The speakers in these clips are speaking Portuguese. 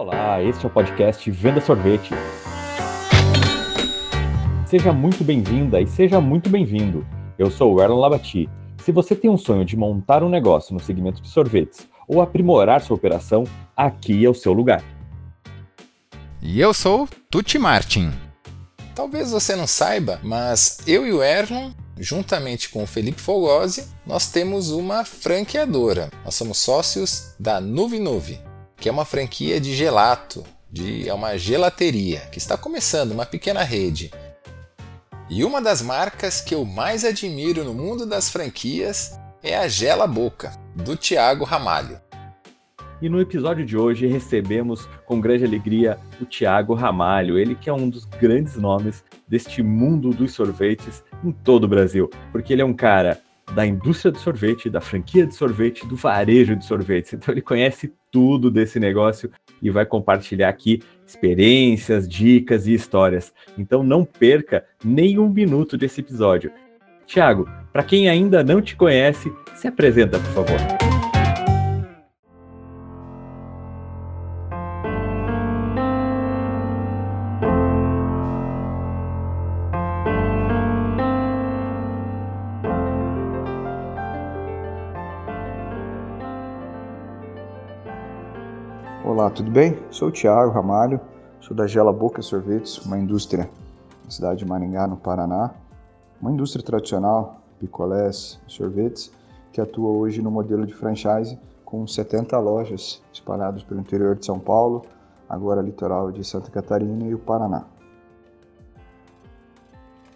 Olá, este é o podcast Venda Sorvete. Seja muito bem-vinda e seja muito bem-vindo. Eu sou o Erlon Labati. Se você tem um sonho de montar um negócio no segmento de sorvetes ou aprimorar sua operação, aqui é o seu lugar. E eu sou Tuti Martin. Talvez você não saiba, mas eu e o Erlon juntamente com o Felipe Fogosi, nós temos uma franqueadora. Nós somos sócios da Nuve Nuve, que é uma franquia de gelato, de, é uma gelateria, que está começando, uma pequena rede. E uma das marcas que eu mais admiro no mundo das franquias é a Gela Boca, do Tiago Ramalho. E no episódio de hoje recebemos com grande alegria o Tiago Ramalho, ele que é um dos grandes nomes deste mundo dos sorvetes em todo o Brasil, porque ele é um cara da indústria do sorvete, da franquia de sorvete, do varejo de sorvetes. Então ele conhece tudo desse negócio e vai compartilhar aqui experiências, dicas e histórias. Então não perca nem um minuto desse episódio. Tiago, para quem ainda não te conhece, se apresenta, por favor. Tudo bem? Sou o Thiago Ramalho, sou da Gela Boca Sorvetes, uma indústria na cidade de Maringá, no Paraná. Uma indústria tradicional, picolés, sorvetes, que atua hoje no modelo de franchise com 70 lojas espalhadas pelo interior de São Paulo, agora litoral de Santa Catarina e o Paraná.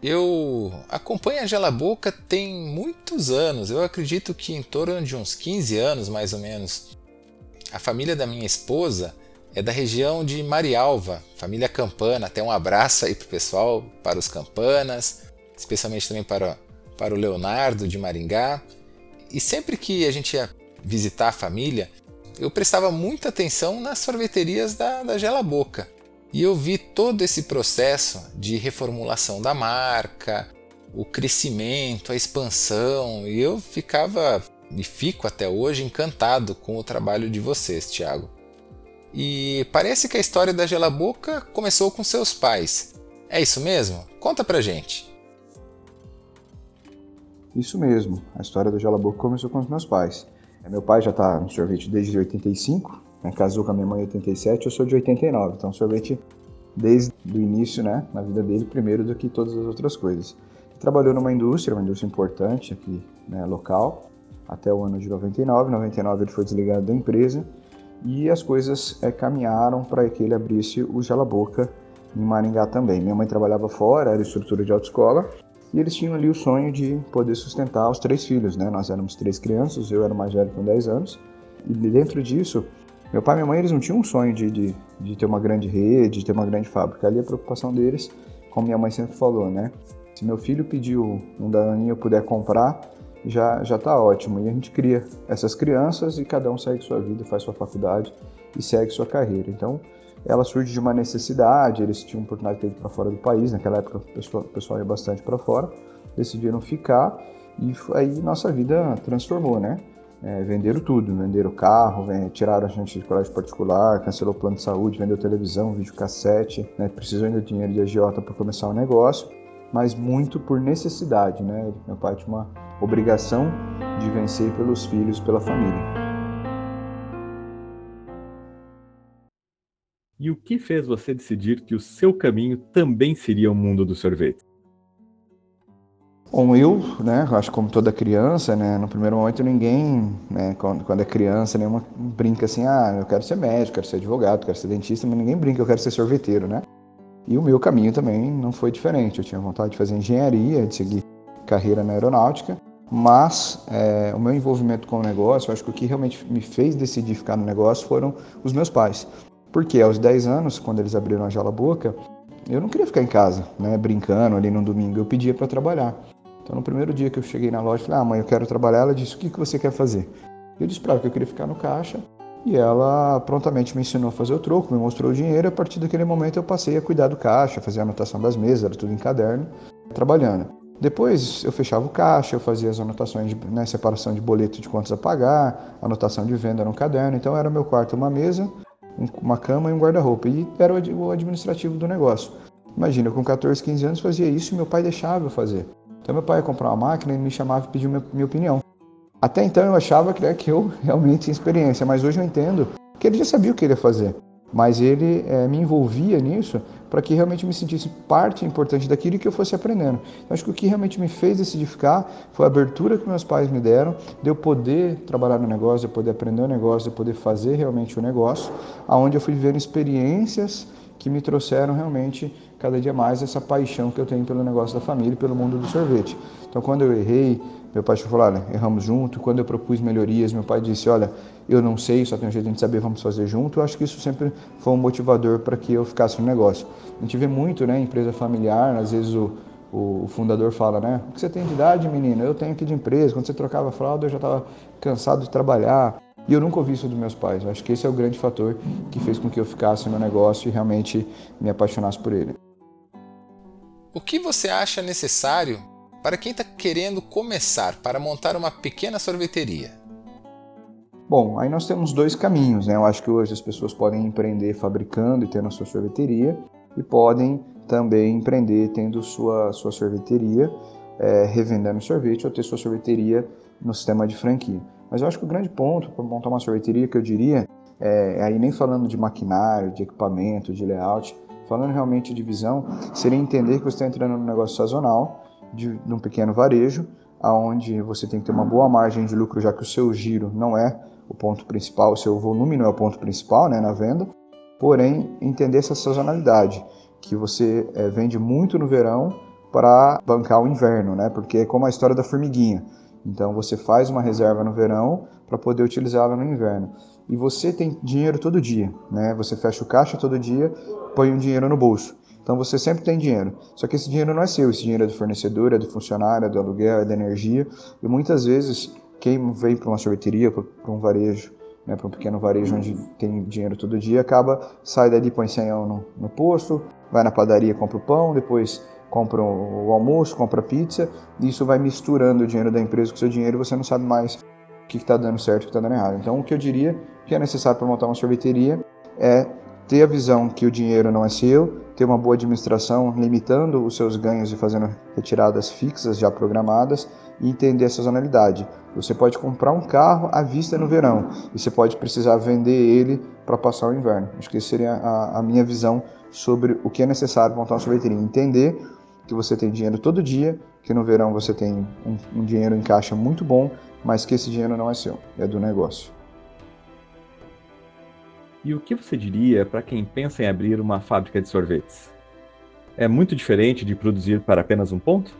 Eu acompanho a Gela Boca tem muitos anos, eu acredito que em torno de uns 15 anos mais ou menos. A família da minha esposa é da região de Marialva, família Campana. Até um abraço aí pro pessoal, para os Campanas, especialmente também para, para o Leonardo de Maringá. E sempre que a gente ia visitar a família, eu prestava muita atenção nas sorveterias da, da Gela Boca. E eu vi todo esse processo de reformulação da marca, o crescimento, a expansão, e eu ficava e fico até hoje encantado com o trabalho de vocês, Tiago. E parece que a história da Gela Boca começou com seus pais. É isso mesmo? Conta pra gente. Isso mesmo, a história da Gela Boca começou com os meus pais. É, meu pai já está no sorvete desde 85, né, casou com a minha mãe em 87, eu sou de 89, então sorvete desde o início, né, na vida dele, primeiro do que todas as outras coisas. Trabalhou numa indústria, uma indústria importante aqui, né, local, até o ano de 99. Em 99 ele foi desligado da empresa e as coisas é, caminharam para que ele abrisse o Gela Boca em Maringá também. Minha mãe trabalhava fora, era estrutura de autoescola, e eles tinham ali o sonho de poder sustentar os três filhos, né? Nós éramos três crianças, eu era mais velho com 10 anos, e dentro disso, meu pai e minha mãe eles não tinham um sonho de, de, de ter uma grande rede, de ter uma grande fábrica. Ali a preocupação deles, como minha mãe sempre falou, né? Se meu filho pediu um danoninho eu puder comprar, já já está ótimo. E a gente cria essas crianças e cada um segue sua vida, faz sua faculdade e segue sua carreira. Então, ela surge de uma necessidade, eles tinham oportunidade de ir para fora do país, naquela época o pessoal, o pessoal ia bastante para fora, decidiram ficar e aí nossa vida transformou, né? É, venderam tudo, venderam carro, tiraram a gente de colégio particular, cancelou o plano de saúde, vendeu televisão, videocassete, né? precisou ainda de dinheiro de agiota para começar o negócio, mas muito por necessidade, né? Meu pai tinha uma obrigação de vencer pelos filhos, pela família. E o que fez você decidir que o seu caminho também seria o mundo do sorvete? Bom, eu, né, acho como toda criança, né, no primeiro momento ninguém, né, quando, quando é criança, nenhuma brinca assim, ah, eu quero ser médico, quero ser advogado, quero ser dentista, mas ninguém brinca, eu quero ser sorveteiro, né? E o meu caminho também não foi diferente. Eu tinha vontade de fazer engenharia, de seguir carreira na aeronáutica, mas é, o meu envolvimento com o negócio, acho que o que realmente me fez decidir ficar no negócio foram os meus pais. Porque aos 10 anos, quando eles abriram a Jala Boca, eu não queria ficar em casa, né, brincando ali no domingo, eu pedia para trabalhar. Então, no primeiro dia que eu cheguei na loja, falei: "Ah, mãe, eu quero trabalhar". Ela disse: "O que que você quer fazer?". Eu disse para ela que eu queria ficar no caixa, e ela prontamente me ensinou a fazer o troco, me mostrou o dinheiro, e a partir daquele momento eu passei a cuidar do caixa, fazer a anotação das mesas, era tudo em caderno, trabalhando. Depois eu fechava o caixa, eu fazia as anotações de né, separação de boleto de contas a pagar, anotação de venda no caderno. Então era meu quarto uma mesa, uma cama e um guarda-roupa. E era o administrativo do negócio. Imagina, eu com 14, 15 anos fazia isso e meu pai deixava eu fazer. Então meu pai ia comprar uma máquina e me chamava e pedia minha, minha opinião. Até então eu achava que, né, que eu realmente tinha experiência, mas hoje eu entendo que ele já sabia o que ele ia fazer. Mas ele é, me envolvia nisso para que realmente me sentisse parte importante daquilo e que eu fosse aprendendo. Então, acho que o que realmente me fez decidir ficar foi a abertura que meus pais me deram, de eu poder trabalhar no negócio, de eu poder aprender o negócio, de eu poder fazer realmente o negócio, aonde eu fui vivendo experiências que me trouxeram realmente cada dia mais essa paixão que eu tenho pelo negócio da família e pelo mundo do sorvete. Então, quando eu errei, meu pai falou: olha, erramos junto. Quando eu propus melhorias, meu pai disse: olha, eu não sei, só tem um jeito de saber, vamos fazer junto. Eu acho que isso sempre foi um motivador para que eu ficasse no negócio. A gente vê muito, né, empresa familiar, às vezes o, o, fundador fala, né? O que você tem de idade, menino? Eu tenho aqui de empresa. Quando você trocava fralda, eu já estava cansado de trabalhar. E eu nunca ouvi isso dos meus pais. Eu acho que esse é o grande fator que fez com que eu ficasse no negócio e realmente me apaixonasse por ele. O que você acha necessário para quem está querendo começar para montar uma pequena sorveteria? Bom, aí nós temos dois caminhos, né? Eu acho que hoje as pessoas podem empreender fabricando e tendo a sua sorveteria e podem também empreender tendo sua, sua sorveteria, é, revendendo sorvete ou ter sua sorveteria no sistema de franquia. Mas eu acho que o grande ponto para montar uma sorveteria que eu diria, é, aí nem falando de maquinário, de equipamento, de layout, falando realmente de visão, seria entender que você está entrando no negócio sazonal, de, de um pequeno varejo, aonde você tem que ter uma boa margem de lucro, já que o seu giro não é o ponto principal, o seu volume não é o ponto principal né, na venda, porém entender essa sazonalidade, que você é, vende muito no verão para bancar o inverno, né? Porque é como a história da formiguinha. Então você faz uma reserva no verão para poder utilizá-la no inverno. E você tem dinheiro todo dia, né? Você fecha o caixa todo dia, põe um dinheiro no bolso. Então você sempre tem dinheiro. Só que esse dinheiro não é seu, esse dinheiro é do fornecedor, é do funcionário, é do aluguel, é da energia. E muitas vezes quem vem para uma sorveteria, para um varejo, né, para um pequeno varejo onde tem dinheiro todo dia, acaba, sai dali, põe 100 no, no posto, vai na padaria, compra o pão, depois compra o almoço, compra pizza, e isso vai misturando o dinheiro da empresa com o seu dinheiro e você não sabe mais o que está dando certo e o que está dando errado. Então, o que eu diria que é necessário para montar uma sorveteria é ter a visão que o dinheiro não é seu, ter uma boa administração, limitando os seus ganhos e fazendo retiradas fixas já programadas e entender a sazonalidade. Você pode comprar um carro à vista no verão e você pode precisar vender ele para passar o inverno. Acho que essa seria a, a minha visão sobre o que é necessário montar uma sorveteria. Entender que você tem dinheiro todo dia, que no verão você tem um, um dinheiro em caixa muito bom, mas que esse dinheiro não é seu, é do negócio. E o que você diria para quem pensa em abrir uma fábrica de sorvetes? É muito diferente de produzir para apenas um ponto?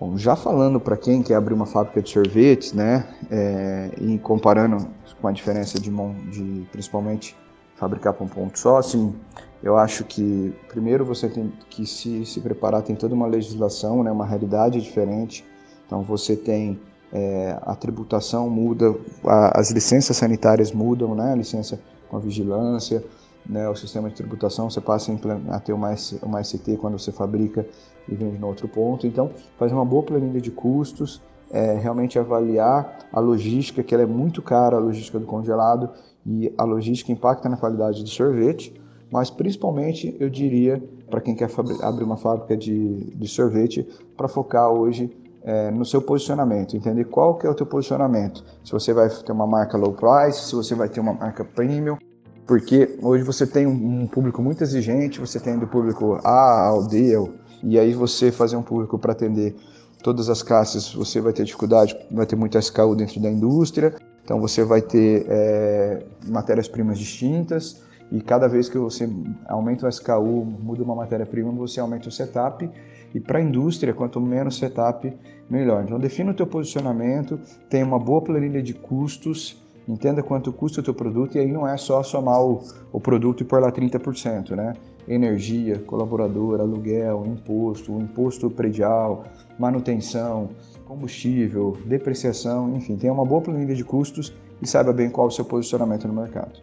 Bom, já falando para quem quer abrir uma fábrica de sorvetes, né, é, e comparando com a diferença de, de principalmente fabricar para um ponto só, assim, eu acho que primeiro você tem que se, se preparar, tem toda uma legislação, né, uma realidade diferente. Então você tem é, a tributação muda, a, as licenças sanitárias mudam, né, a licença com a vigilância, né, o sistema de tributação, você passa a ter uma, uma ST quando você fabrica e vende no outro ponto. Então, fazer uma boa planilha de custos, é, realmente avaliar a logística, que ela é muito cara, a logística do congelado, e a logística impacta na qualidade do sorvete, mas principalmente eu diria para quem quer abrir uma fábrica de, de sorvete, para focar hoje é, no seu posicionamento, entender qual que é o teu posicionamento. Se você vai ter uma marca low price, se você vai ter uma marca premium, porque hoje você tem um público muito exigente, você tem do público A ao D, e aí você fazer um público para atender todas as classes, você vai ter dificuldade, vai ter muito SKU dentro da indústria, então você vai ter é, matérias-primas distintas e cada vez que você aumenta o SKU, muda uma matéria-prima, você aumenta o setup. E para a indústria, quanto menos setup, melhor. Então defina o teu posicionamento, tenha uma boa planilha de custos, entenda quanto custa o teu produto e aí não é só somar o, o produto e pôr lá 30%, né? Energia, colaborador, aluguel, imposto, imposto predial, manutenção, combustível, depreciação, enfim, tenha uma boa planilha de custos e saiba bem qual é o seu posicionamento no mercado.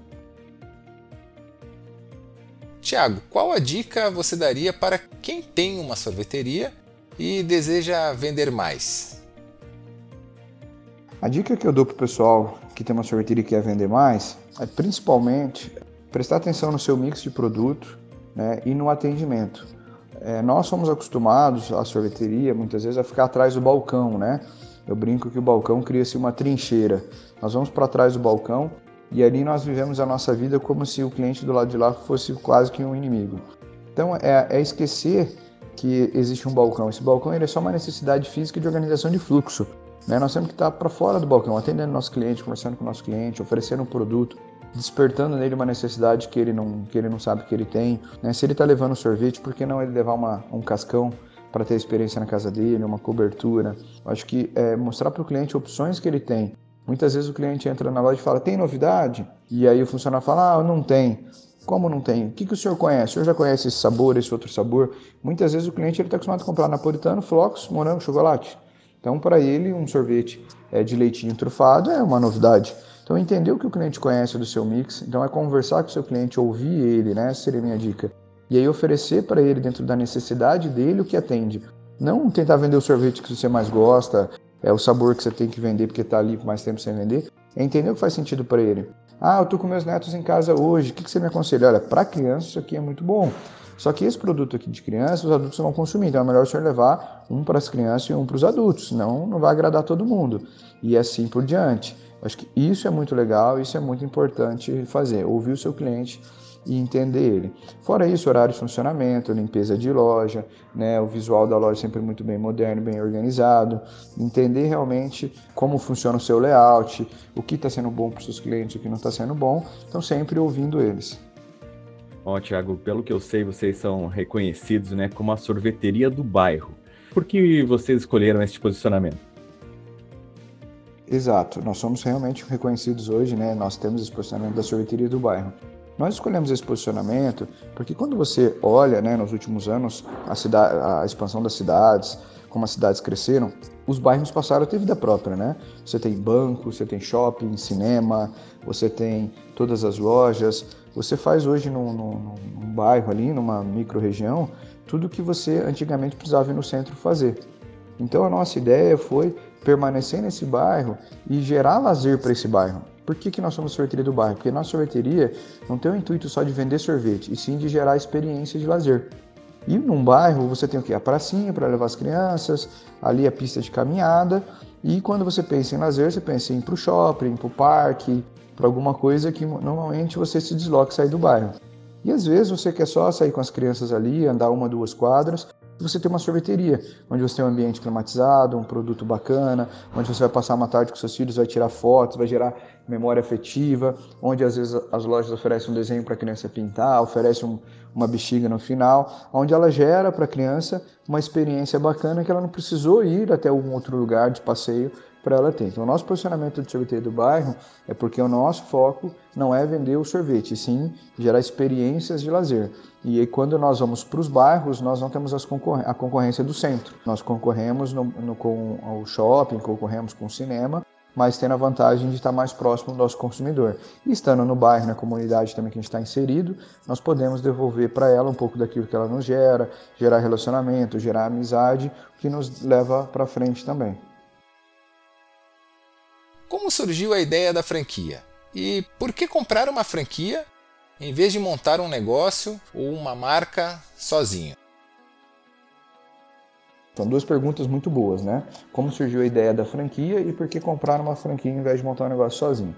Tiago, qual a dica você daria para quem tem uma sorveteria e deseja vender mais? A dica que eu dou para o pessoal que tem uma sorveteria que quer vender mais, é principalmente prestar atenção no seu mix de produto né, e no atendimento. É, nós somos acostumados, a sorveteria, muitas vezes, a ficar atrás do balcão, né? Eu brinco que o balcão cria-se uma trincheira. Nós vamos para trás do balcão e ali nós vivemos a nossa vida como se o cliente do lado de lá fosse quase que um inimigo. Então é, é esquecer que existe um balcão. Esse balcão ele é só uma necessidade física de organização de fluxo. Né? Nós temos que estar para fora do balcão, atendendo nosso cliente, conversando com nosso cliente, oferecendo um produto, despertando nele uma necessidade que ele não, que ele não sabe que ele tem. Né? Se ele está levando sorvete, por que não ele levar uma, um cascão para ter experiência na casa dele, uma cobertura? Acho que é mostrar para o cliente opções que ele tem. Muitas vezes o cliente entra na loja e fala, tem novidade? E aí o funcionário fala, ah, não tem. Como não tem? O que, que o senhor conhece? O senhor já conhece esse sabor, esse outro sabor? Muitas vezes o cliente está acostumado a comprar napolitano, flocos, morango, chocolate. Então, para ele, um sorvete é, de leitinho trufado é uma novidade. Então, entender o que o cliente conhece do seu mix, então é conversar com o seu cliente, ouvir ele, né? Essa seria a minha dica. E aí oferecer para ele, dentro da necessidade dele, o que atende. Não tentar vender o sorvete que você mais gosta, é o sabor que você tem que vender porque está ali mais tempo sem vender. É entender o que faz sentido para ele. Ah, eu tô com meus netos em casa hoje, o que, que você me aconselha? Olha, para criança isso aqui é muito bom. Só que esse produto aqui de criança, os adultos vão consumir, então é melhor o senhor levar um para as crianças e um para os adultos, senão não vai agradar todo mundo. E assim por diante. Acho que isso é muito legal, isso é muito importante fazer, ouvir o seu cliente e entender ele. Fora isso, horário de funcionamento, limpeza de loja, né, o visual da loja sempre muito bem moderno, bem organizado, entender realmente como funciona o seu layout, o que está sendo bom para os seus clientes, o que não está sendo bom, então sempre ouvindo eles. Ó, oh, Tiago, pelo que eu sei, vocês são reconhecidos né, como a sorveteria do bairro. Por que vocês escolheram esse posicionamento? Exato, nós somos realmente reconhecidos hoje, né? Nós temos esse posicionamento da sorveteria do bairro. Nós escolhemos esse posicionamento porque quando você olha, né, nos últimos anos, a, cidade, a expansão das cidades, como as cidades cresceram, os bairros passaram a ter vida própria, né? Você tem banco, você tem shopping, cinema, você tem todas as lojas. Você faz hoje num, num, num bairro ali, numa micro-região, tudo que você antigamente precisava ir no centro fazer. Então a nossa ideia foi permanecer nesse bairro e gerar lazer para esse bairro. Por que, que nós somos sorveteria do bairro? Porque nossa sorveteria não tem o intuito só de vender sorvete, e sim de gerar experiência de lazer. E num bairro você tem o que? A pracinha para levar as crianças, ali a pista de caminhada. E quando você pensa em lazer, você pensa em ir para o shopping, para o parque, para alguma coisa que normalmente você se desloca e sai do bairro. E às vezes você quer só sair com as crianças ali, andar uma, duas quadras, você tem uma sorveteria, onde você tem um ambiente climatizado, um produto bacana, onde você vai passar uma tarde com seus filhos, vai tirar fotos, vai gerar memória afetiva, onde às vezes as lojas oferecem um desenho para a criança pintar, oferecem um, uma bexiga no final, onde ela gera para a criança uma experiência bacana que ela não precisou ir até algum outro lugar de passeio para ela ter. Então, o nosso posicionamento de sorveteria do bairro é porque o nosso foco não é vender o sorvete, sim gerar experiências de lazer. E aí, quando nós vamos para os bairros, nós não temos a concorrência do centro. Nós concorremos no, no, com o shopping, concorremos com o cinema, mas tendo a vantagem de estar mais próximo do nosso consumidor. E estando no bairro, na comunidade também que a gente está inserido, nós podemos devolver para ela um pouco daquilo que ela nos gera, gerar relacionamento, gerar amizade, que nos leva para frente também. Como surgiu a ideia da franquia? E por que comprar uma franquia em vez de montar um negócio ou uma marca sozinho? São duas perguntas muito boas, né? Como surgiu a ideia da franquia e por que comprar uma franquia em vez de montar um negócio sozinho?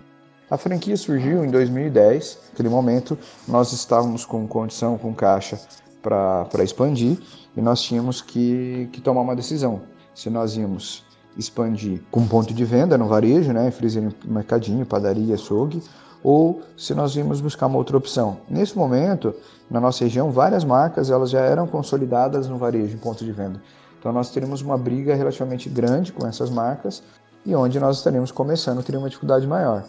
A franquia surgiu em 2010. Naquele momento, nós estávamos com condição, com caixa para expandir e nós tínhamos que, que tomar uma decisão. Se nós íamos expandir com ponto de venda no varejo, né, freezer mercadinho, padaria, açougue, ou se nós vimos buscar uma outra opção. Nesse momento, na nossa região, várias marcas elas já eram consolidadas no varejo, em ponto de venda. Então nós teríamos uma briga relativamente grande com essas marcas e onde nós estaríamos começando teria uma dificuldade maior.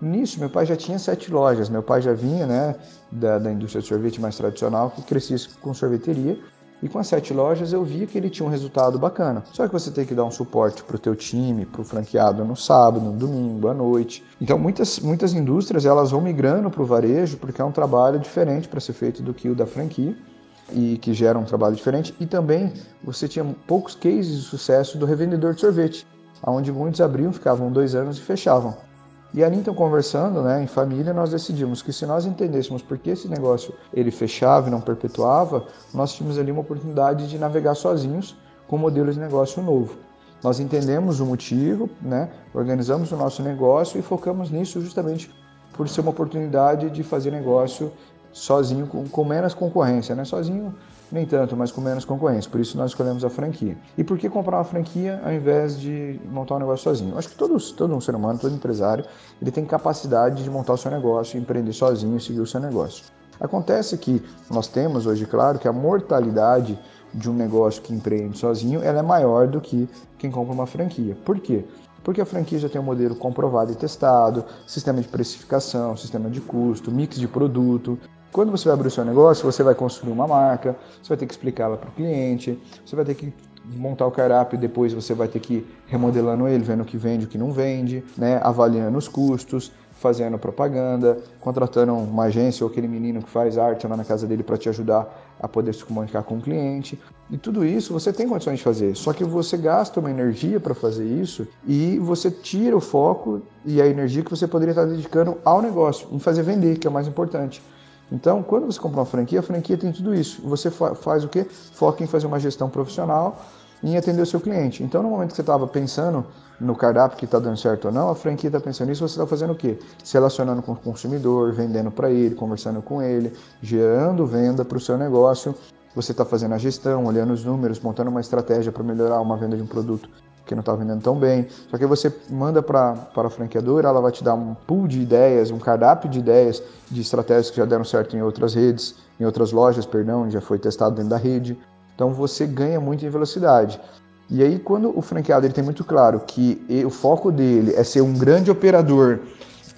Nisso, meu pai já tinha sete lojas. Meu pai já vinha né, da, da indústria de sorvete mais tradicional, que crescia com sorveteria. E com as sete lojas eu via que ele tinha um resultado bacana. Só que você tem que dar um suporte para o teu time, para o franqueado no sábado, no domingo, à noite. Então muitas, muitas indústrias elas vão migrando para o varejo porque é um trabalho diferente para ser feito do que o da franquia e que gera um trabalho diferente. E também você tinha poucos cases de sucesso do revendedor de sorvete, onde muitos abriam, ficavam dois anos e fechavam. E ali então conversando, né, em família, nós decidimos que se nós entendêssemos por que esse negócio ele fechava e não perpetuava, nós tínhamos ali uma oportunidade de navegar sozinhos com um modelo de negócio novo. Nós entendemos o motivo, né, organizamos o nosso negócio e focamos nisso justamente por ser uma oportunidade de fazer negócio sozinho, com, com menos concorrência, né? Sozinho nem tanto, mas com menos concorrência. Por isso nós escolhemos a franquia. E por que comprar uma franquia ao invés de montar um negócio sozinho? Acho que todos, todo um ser humano, todo empresário, ele tem capacidade de montar o seu negócio, empreender sozinho e seguir o seu negócio. Acontece que nós temos hoje, claro, que a mortalidade de um negócio que empreende sozinho ela é maior do que quem compra uma franquia. Por quê? Porque a franquia já tem um modelo comprovado e testado, sistema de precificação, sistema de custo, mix de produto, quando você vai abrir o seu negócio, você vai construir uma marca, você vai ter que explicá-la para o cliente, você vai ter que montar o cardápio depois você vai ter que ir remodelando ele, vendo o que vende e o que não vende, né? avaliando os custos, fazendo propaganda, contratando uma agência ou aquele menino que faz arte lá na casa dele para te ajudar a poder se comunicar com o cliente. E tudo isso você tem condições de fazer, só que você gasta uma energia para fazer isso e você tira o foco e a energia que você poderia estar dedicando ao negócio, em fazer vender, que é o mais importante. Então, quando você compra uma franquia, a franquia tem tudo isso. Você fa faz o quê? Foca em fazer uma gestão profissional e em atender o seu cliente. Então, no momento que você estava pensando no cardápio que está dando certo ou não, a franquia está pensando nisso, você está fazendo o quê? Se relacionando com o consumidor, vendendo para ele, conversando com ele, gerando venda para o seu negócio. Você está fazendo a gestão, olhando os números, montando uma estratégia para melhorar uma venda de um produto que não está vendendo tão bem. Só que você manda para a franqueadora, ela vai te dar um pool de ideias, um cardápio de ideias, de estratégias que já deram certo em outras redes, em outras lojas, perdão, já foi testado dentro da rede. Então você ganha muito em velocidade. E aí quando o franqueado ele tem muito claro que o foco dele é ser um grande operador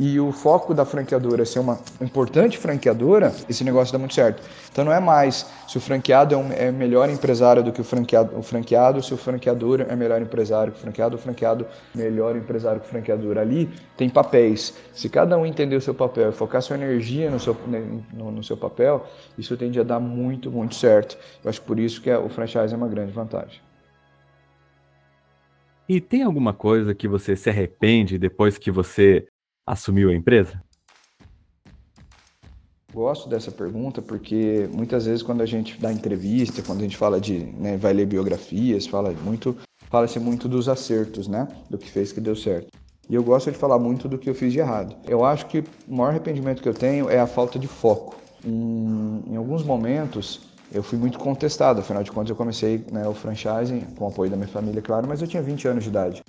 e o foco da franqueadora ser uma importante franqueadora, esse negócio dá muito certo. Então não é mais se o franqueado é, um, é melhor empresário do que o franqueado, o franqueado, se o franqueador é melhor empresário que o franqueado, o franqueado melhor empresário que o franqueador. Ali tem papéis. Se cada um entender o seu papel e focar sua energia no seu, né, no, no seu papel, isso tende a dar muito, muito certo. Eu acho por isso que é, o franchise é uma grande vantagem. E tem alguma coisa que você se arrepende depois que você assumiu a empresa? Gosto dessa pergunta porque muitas vezes quando a gente dá entrevista, quando a gente fala de, né, vai ler biografias, fala muito, fala-se muito dos acertos, né, do que fez que deu certo. E eu gosto de falar muito do que eu fiz de errado. Eu acho que o maior arrependimento que eu tenho é a falta de foco. Em, em alguns momentos eu fui muito contestado, afinal de contas eu comecei né, o franchising com o apoio da minha família, claro, mas eu tinha 20 anos de idade.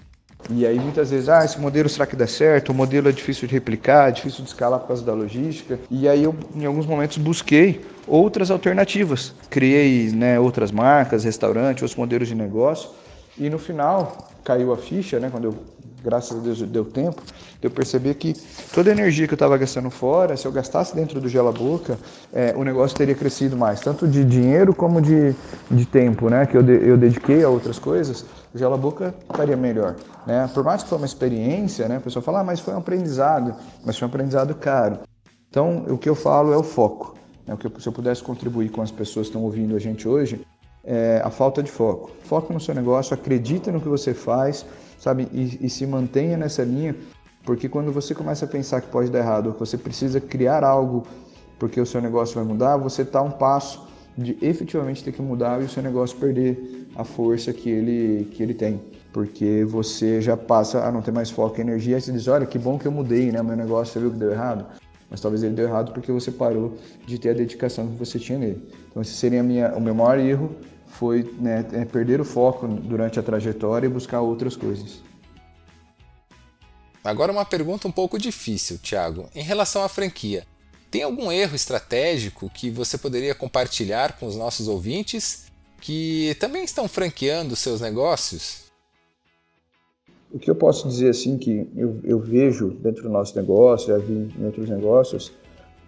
E aí muitas vezes, ah, esse modelo será que dá certo? O modelo é difícil de replicar, é difícil de escalar por causa da logística. E aí eu, em alguns momentos, busquei outras alternativas. Criei né, outras marcas, restaurantes, outros modelos de negócio. E no final, caiu a ficha, né, quando eu graças a Deus deu tempo, eu perceber que toda a energia que eu estava gastando fora, se eu gastasse dentro do Gela Boca, é, o negócio teria crescido mais, tanto de dinheiro como de, de tempo, né? Que eu, de, eu dediquei a outras coisas, o Gela Boca estaria melhor. Né? Por mais que foi uma experiência, né? a pessoa fala, ah, mas foi um aprendizado, mas foi um aprendizado caro. Então, o que eu falo é o foco. Né? O que, se eu pudesse contribuir com as pessoas que estão ouvindo a gente hoje, é a falta de foco. Foco no seu negócio, acredita no que você faz, sabe? E, e se mantenha nessa linha, porque quando você começa a pensar que pode dar errado, ou que você precisa criar algo porque o seu negócio vai mudar, você está um passo de efetivamente ter que mudar e o seu negócio perder a força que ele, que ele tem. Porque você já passa a não ter mais foco e energia, e você diz, olha, que bom que eu mudei, né? Meu negócio, você viu que deu errado? Mas talvez ele deu errado porque você parou de ter a dedicação que você tinha nele. Então esse seria minha, o meu maior erro foi né, é perder o foco durante a trajetória e buscar outras coisas. Agora uma pergunta um pouco difícil, Thiago. Em relação à franquia, tem algum erro estratégico que você poderia compartilhar com os nossos ouvintes que também estão franqueando seus negócios? O que eu posso dizer assim que eu, eu vejo dentro do nosso negócio, já vi em outros negócios,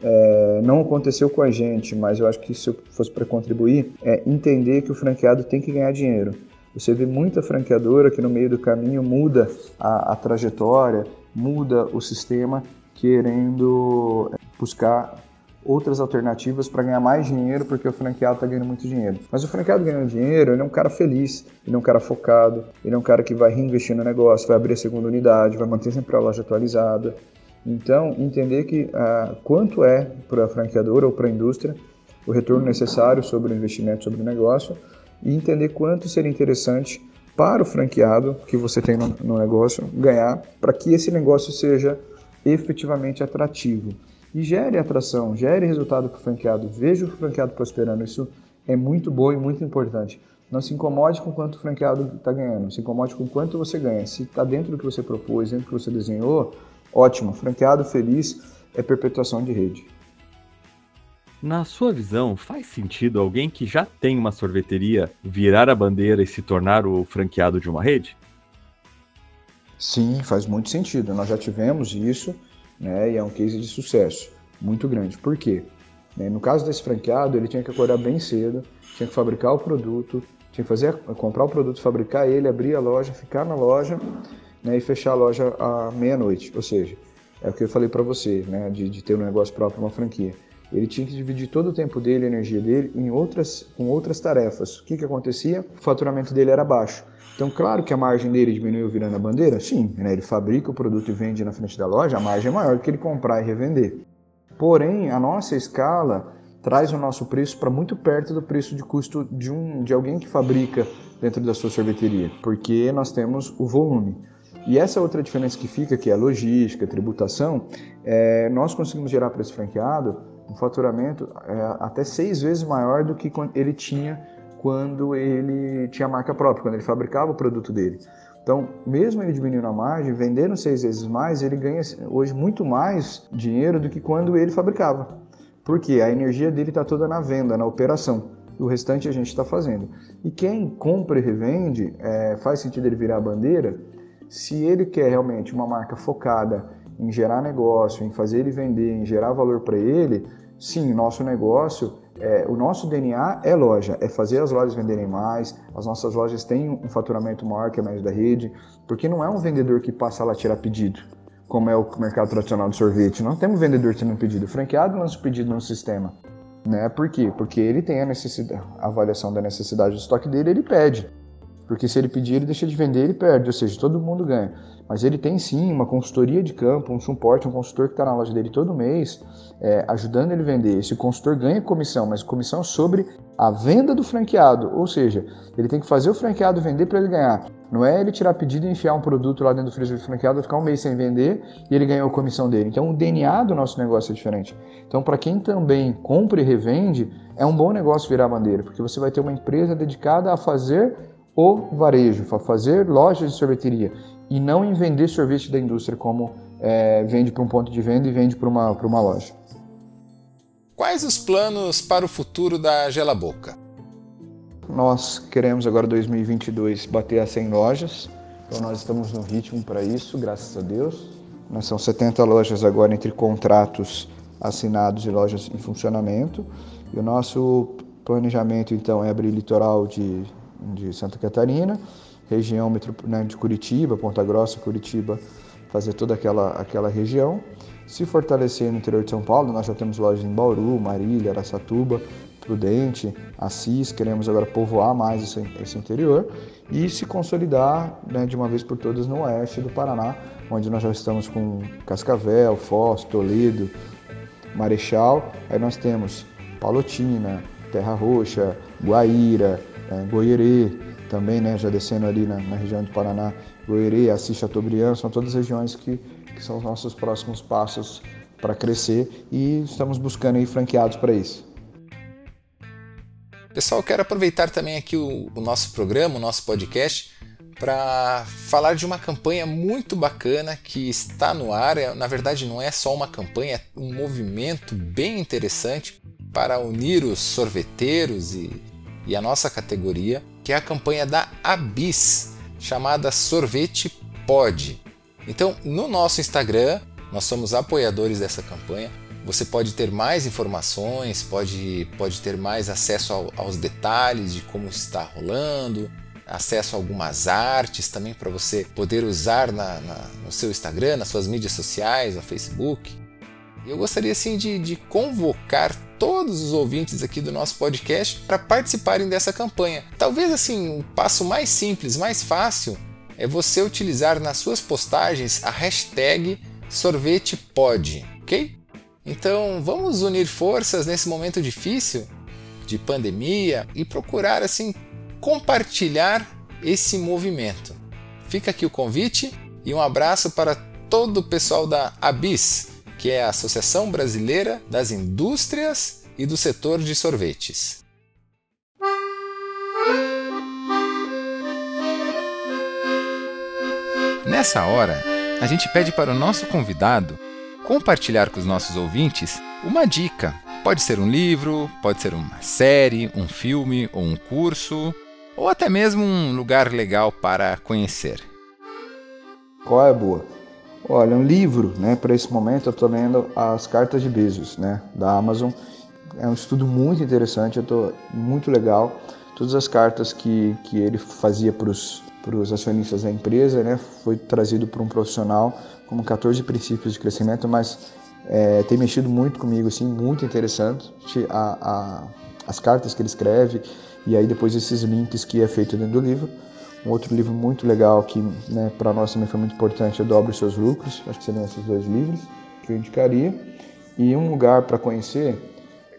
é, não aconteceu com a gente, mas eu acho que se eu fosse para contribuir, é entender que o franqueado tem que ganhar dinheiro. Você vê muita franqueadora que no meio do caminho muda a, a trajetória, muda o sistema, querendo buscar outras alternativas para ganhar mais dinheiro, porque o franqueado está ganhando muito dinheiro. Mas o franqueado ganhando dinheiro, ele é um cara feliz, ele é um cara focado, ele é um cara que vai reinvestir no negócio, vai abrir a segunda unidade, vai manter sempre a loja atualizada. Então, entender que ah, quanto é para a franqueadora ou para a indústria o retorno necessário sobre o investimento, sobre o negócio, e entender quanto seria interessante para o franqueado que você tem no, no negócio ganhar para que esse negócio seja efetivamente atrativo e gere atração, gere resultado para o franqueado, veja o franqueado prosperando. Isso é muito bom e muito importante. Não se incomode com quanto o franqueado está ganhando, se incomode com quanto você ganha. Se está dentro do que você propôs, dentro do que você desenhou, ótimo. Franqueado feliz é perpetuação de rede. Na sua visão, faz sentido alguém que já tem uma sorveteria virar a bandeira e se tornar o franqueado de uma rede? Sim, faz muito sentido. Nós já tivemos isso, né? E é um case de sucesso muito grande. Por quê? Né, no caso desse franqueado, ele tinha que acordar bem cedo, tinha que fabricar o produto, tinha que fazer, comprar o produto, fabricar ele, abrir a loja, ficar na loja né, e fechar a loja à meia-noite. Ou seja, é o que eu falei para você, né, de, de ter um negócio próprio, uma franquia ele tinha que dividir todo o tempo dele, a energia dele, em outras, com outras tarefas. O que, que acontecia? O faturamento dele era baixo. Então, claro que a margem dele diminuiu virando a bandeira? Sim, né? ele fabrica o produto e vende na frente da loja, a margem é maior do que ele comprar e revender. Porém, a nossa escala traz o nosso preço para muito perto do preço de custo de, um, de alguém que fabrica dentro da sua sorveteria, porque nós temos o volume. E essa outra diferença que fica, que é a logística, a tributação, é, nós conseguimos gerar para esse franqueado um faturamento é, até seis vezes maior do que ele tinha quando ele tinha marca própria, quando ele fabricava o produto dele. Então, mesmo ele diminuindo a margem, vendendo seis vezes mais, ele ganha hoje muito mais dinheiro do que quando ele fabricava. Porque a energia dele está toda na venda, na operação. O restante a gente está fazendo. E quem compra e revende, é, faz sentido ele virar a bandeira, se ele quer realmente uma marca focada em gerar negócio, em fazer ele vender, em gerar valor para ele, sim, nosso negócio, é, o nosso DNA é loja, é fazer as lojas venderem mais, as nossas lojas têm um faturamento maior que a média da rede, porque não é um vendedor que passa lá tirar pedido, como é o mercado tradicional de sorvete. Não temos vendedor tirando pedido, o franqueado lança o pedido no sistema. Né? Por quê? Porque ele tem a, necessidade, a avaliação da necessidade do estoque dele, ele pede. Porque se ele pedir, ele deixa de vender, ele perde, ou seja, todo mundo ganha. Mas ele tem sim uma consultoria de campo, um suporte, um consultor que está na loja dele todo mês, é, ajudando ele a vender. Esse consultor ganha comissão, mas comissão sobre a venda do franqueado. Ou seja, ele tem que fazer o franqueado vender para ele ganhar. Não é ele tirar pedido e enfiar um produto lá dentro do freezer do franqueado, ficar um mês sem vender e ele ganhou a comissão dele. Então o DNA do nosso negócio é diferente. Então, para quem também compra e revende, é um bom negócio virar bandeira, porque você vai ter uma empresa dedicada a fazer o varejo, a fazer lojas de sorveteria e não em vender sorvete da indústria como é, vende para um ponto de venda e vende para uma, uma loja. Quais os planos para o futuro da Gela Boca? Nós queremos agora 2022 bater a 100 lojas, então nós estamos no ritmo para isso, graças a Deus. Nós são 70 lojas agora entre contratos assinados e lojas em funcionamento. E o nosso planejamento então é abrir litoral de de Santa Catarina, região né, de Curitiba, Ponta Grossa, Curitiba, fazer toda aquela, aquela região. Se fortalecer no interior de São Paulo, nós já temos lojas em Bauru, Marília, Araçatuba, Prudente, Assis, queremos agora povoar mais esse, esse interior e se consolidar né, de uma vez por todas no oeste do Paraná, onde nós já estamos com Cascavel, Foz, Toledo, Marechal. Aí nós temos Palotina, Terra Roxa, Guaíra, é, também, né, já descendo ali na, na região do Paraná, Goierê, Assis, Chateaubriand, são todas regiões que, que são os nossos próximos passos para crescer e estamos buscando aí franqueados para isso. Pessoal, quero aproveitar também aqui o, o nosso programa, o nosso podcast, para falar de uma campanha muito bacana que está no ar. É, na verdade, não é só uma campanha, é um movimento bem interessante para unir os sorveteiros e e a nossa categoria, que é a campanha da Abis, chamada Sorvete Pode. Então, no nosso Instagram, nós somos apoiadores dessa campanha. Você pode ter mais informações, pode, pode ter mais acesso ao, aos detalhes de como está rolando, acesso a algumas artes também para você poder usar na, na, no seu Instagram, nas suas mídias sociais, no Facebook. Eu gostaria assim de, de convocar todos os ouvintes aqui do nosso podcast para participarem dessa campanha. Talvez assim, o um passo mais simples, mais fácil é você utilizar nas suas postagens a hashtag sorvetepod, ok? Então vamos unir forças nesse momento difícil de pandemia e procurar assim compartilhar esse movimento. Fica aqui o convite e um abraço para todo o pessoal da ABIS, que é a Associação Brasileira das Indústrias e do Setor de Sorvetes. Nessa hora, a gente pede para o nosso convidado compartilhar com os nossos ouvintes uma dica. Pode ser um livro, pode ser uma série, um filme ou um curso, ou até mesmo um lugar legal para conhecer. Qual é boa? Olha, um livro, né? Para esse momento eu estou lendo As Cartas de Bezos, né? Da Amazon. É um estudo muito interessante, eu tô muito legal. Todas as cartas que, que ele fazia para os acionistas da empresa, né? Foi trazido por um profissional como 14 princípios de crescimento, mas é, tem mexido muito comigo, assim, muito interessante. A, a, as cartas que ele escreve e aí depois esses links que é feito dentro do livro. Um outro livro muito legal que né, para nós também foi muito importante é Dobre Seus Lucros. Acho que seriam esses dois livros que eu indicaria. E um lugar para conhecer,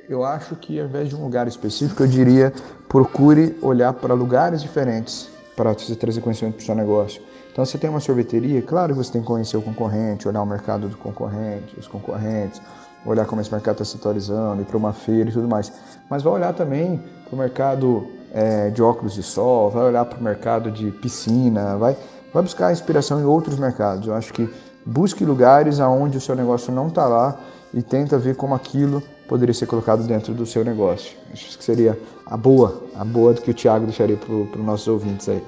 eu acho que ao invés de um lugar específico, eu diria procure olhar para lugares diferentes para você trazer conhecimento para o seu negócio. Então, você tem uma sorveteria, claro que você tem que conhecer o concorrente, olhar o mercado do concorrente, os concorrentes, olhar como esse mercado está se atualizando, ir para uma feira e tudo mais. Mas vai olhar também para o mercado é, de óculos de sol, vai olhar para o mercado de piscina, vai, vai buscar inspiração em outros mercados. Eu acho que busque lugares aonde o seu negócio não está lá e tenta ver como aquilo poderia ser colocado dentro do seu negócio. Acho que seria a boa, a boa do que o Thiago deixaria para os nossos ouvintes aí.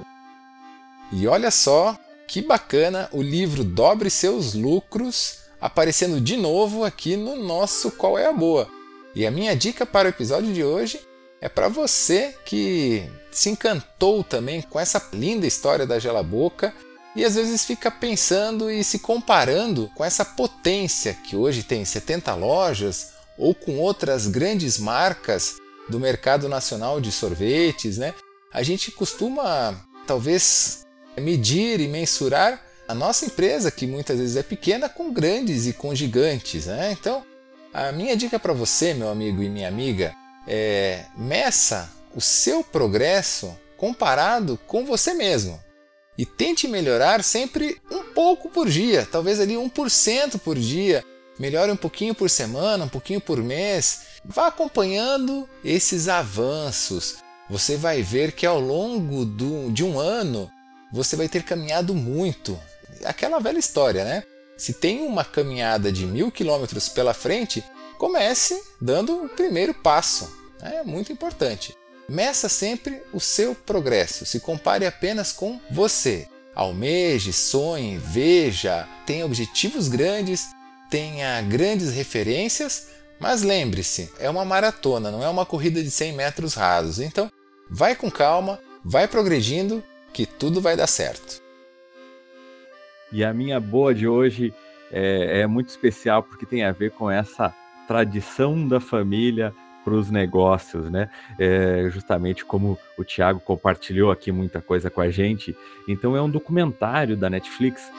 E olha só que bacana o livro Dobre Seus Lucros aparecendo de novo aqui no nosso Qual é a Boa. E a minha dica para o episódio de hoje é para você que se encantou também com essa linda história da Gela Boca e às vezes fica pensando e se comparando com essa potência que hoje tem 70 lojas ou com outras grandes marcas do mercado nacional de sorvetes, né? A gente costuma talvez medir e mensurar a nossa empresa, que muitas vezes é pequena, com grandes e com gigantes. Né? Então, a minha dica para você, meu amigo e minha amiga, é meça o seu progresso comparado com você mesmo. E tente melhorar sempre um pouco por dia, talvez ali 1% por dia. Melhore um pouquinho por semana, um pouquinho por mês. Vá acompanhando esses avanços. Você vai ver que ao longo do, de um ano você vai ter caminhado muito aquela velha história, né? Se tem uma caminhada de mil quilômetros pela frente, comece dando o primeiro passo. É muito importante. Meça sempre o seu progresso, se compare apenas com você. Almeje, sonhe, veja, tenha objetivos grandes, tenha grandes referências, mas lembre-se, é uma maratona, não é uma corrida de 100 metros rasos. Então, vai com calma, vai progredindo, que tudo vai dar certo. E a minha boa de hoje é, é muito especial porque tem a ver com essa tradição da família para os negócios, né? É, justamente como o Thiago compartilhou aqui muita coisa com a gente. Então é um documentário da Netflix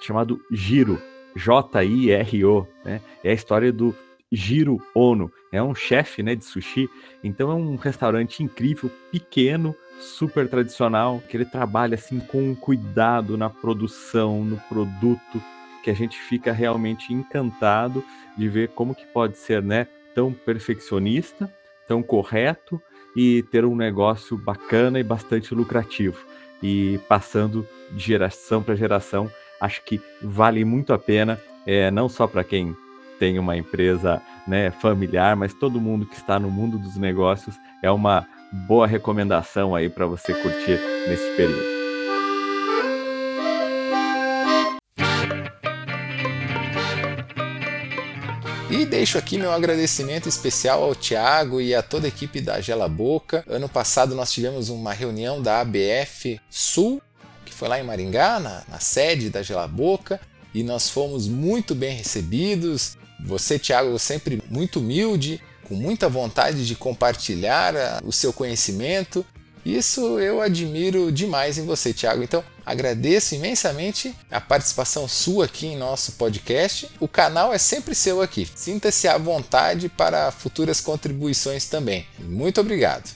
chamado Giro, J-I-R-O, né? É a história do Giro Ono, é um chefe, né, de sushi. Então é um restaurante incrível, pequeno, super tradicional, que ele trabalha assim com cuidado na produção, no produto, que a gente fica realmente encantado de ver como que pode ser, né, tão perfeccionista, tão correto e ter um negócio bacana e bastante lucrativo. E passando de geração para geração, acho que vale muito a pena, é, não só para quem tem uma empresa né, familiar, mas todo mundo que está no mundo dos negócios é uma boa recomendação aí para você curtir nesse período. E deixo aqui meu agradecimento especial ao Tiago e a toda a equipe da Gela Boca. Ano passado nós tivemos uma reunião da ABF Sul, que foi lá em Maringá, na, na sede da Gela Boca, e nós fomos muito bem recebidos. Você, Thiago, sempre muito humilde, com muita vontade de compartilhar ah, o seu conhecimento. Isso eu admiro demais em você, Thiago. Então, agradeço imensamente a participação sua aqui em nosso podcast. O canal é sempre seu aqui. Sinta-se à vontade para futuras contribuições também. Muito obrigado.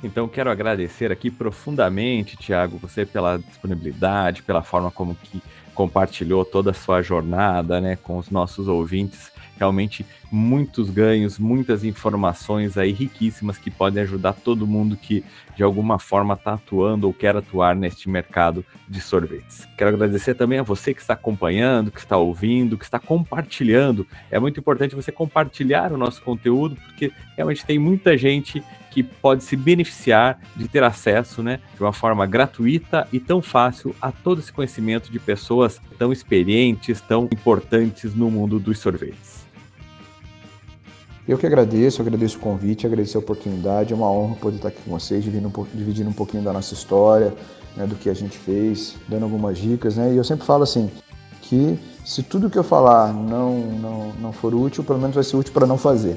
Então quero agradecer aqui profundamente, Tiago, você pela disponibilidade, pela forma como que compartilhou toda a sua jornada, né, com os nossos ouvintes. Realmente muitos ganhos, muitas informações aí riquíssimas que podem ajudar todo mundo que de alguma forma está atuando ou quer atuar neste mercado de sorvetes. Quero agradecer também a você que está acompanhando, que está ouvindo, que está compartilhando. É muito importante você compartilhar o nosso conteúdo porque realmente tem muita gente que pode se beneficiar de ter acesso, né, de uma forma gratuita e tão fácil a todo esse conhecimento de pessoas tão experientes, tão importantes no mundo dos sorvetes. Eu que agradeço, agradeço o convite, agradeço a oportunidade. É uma honra poder estar aqui com vocês, dividindo um, pouquinho da nossa história, né, do que a gente fez, dando algumas dicas. Né? E eu sempre falo assim, que se tudo que eu falar não, não, não for útil, pelo menos vai ser útil para não fazer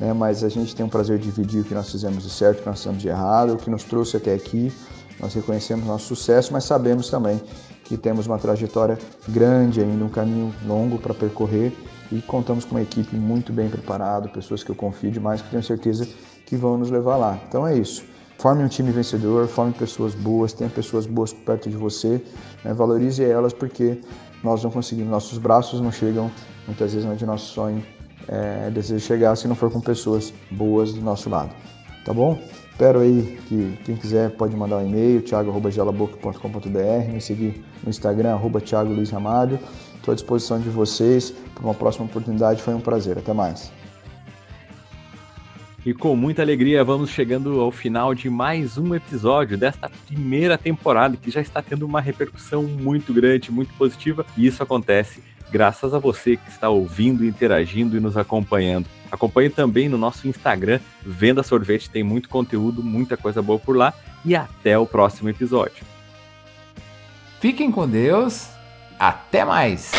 né? mas a gente tem o prazer de dividir o que nós fizemos de certo, o que nós fizemos de errado, o que nos trouxe até aqui. Nós reconhecemos nosso sucesso, mas sabemos também que temos uma trajetória grande ainda, um caminho longo para percorrer e contamos com uma equipe muito bem preparada, pessoas que eu confio demais, que tenho certeza que vão nos levar lá. Então é isso. Forme um time vencedor, forme pessoas boas, tenha pessoas boas perto de você, né? valorize elas porque nós não conseguimos, nossos braços não chegam muitas vezes onde nosso sonho é, desejo chegar se não for com pessoas boas do nosso lado. Tá bom? Espero aí que quem quiser pode mandar um e-mail, thiago.gelaboca.com.br, me seguir no Instagram, arroba Thiago Luiz Ramalho. Estou à disposição de vocês para uma próxima oportunidade. Foi um prazer. Até mais. E com muita alegria vamos chegando ao final de mais um episódio desta primeira temporada que já está tendo uma repercussão muito grande, muito positiva. E isso acontece graças a você que está ouvindo, interagindo e nos acompanhando. Acompanhe também no nosso Instagram, Venda Sorvete, tem muito conteúdo, muita coisa boa por lá. E até o próximo episódio. Fiquem com Deus, até mais!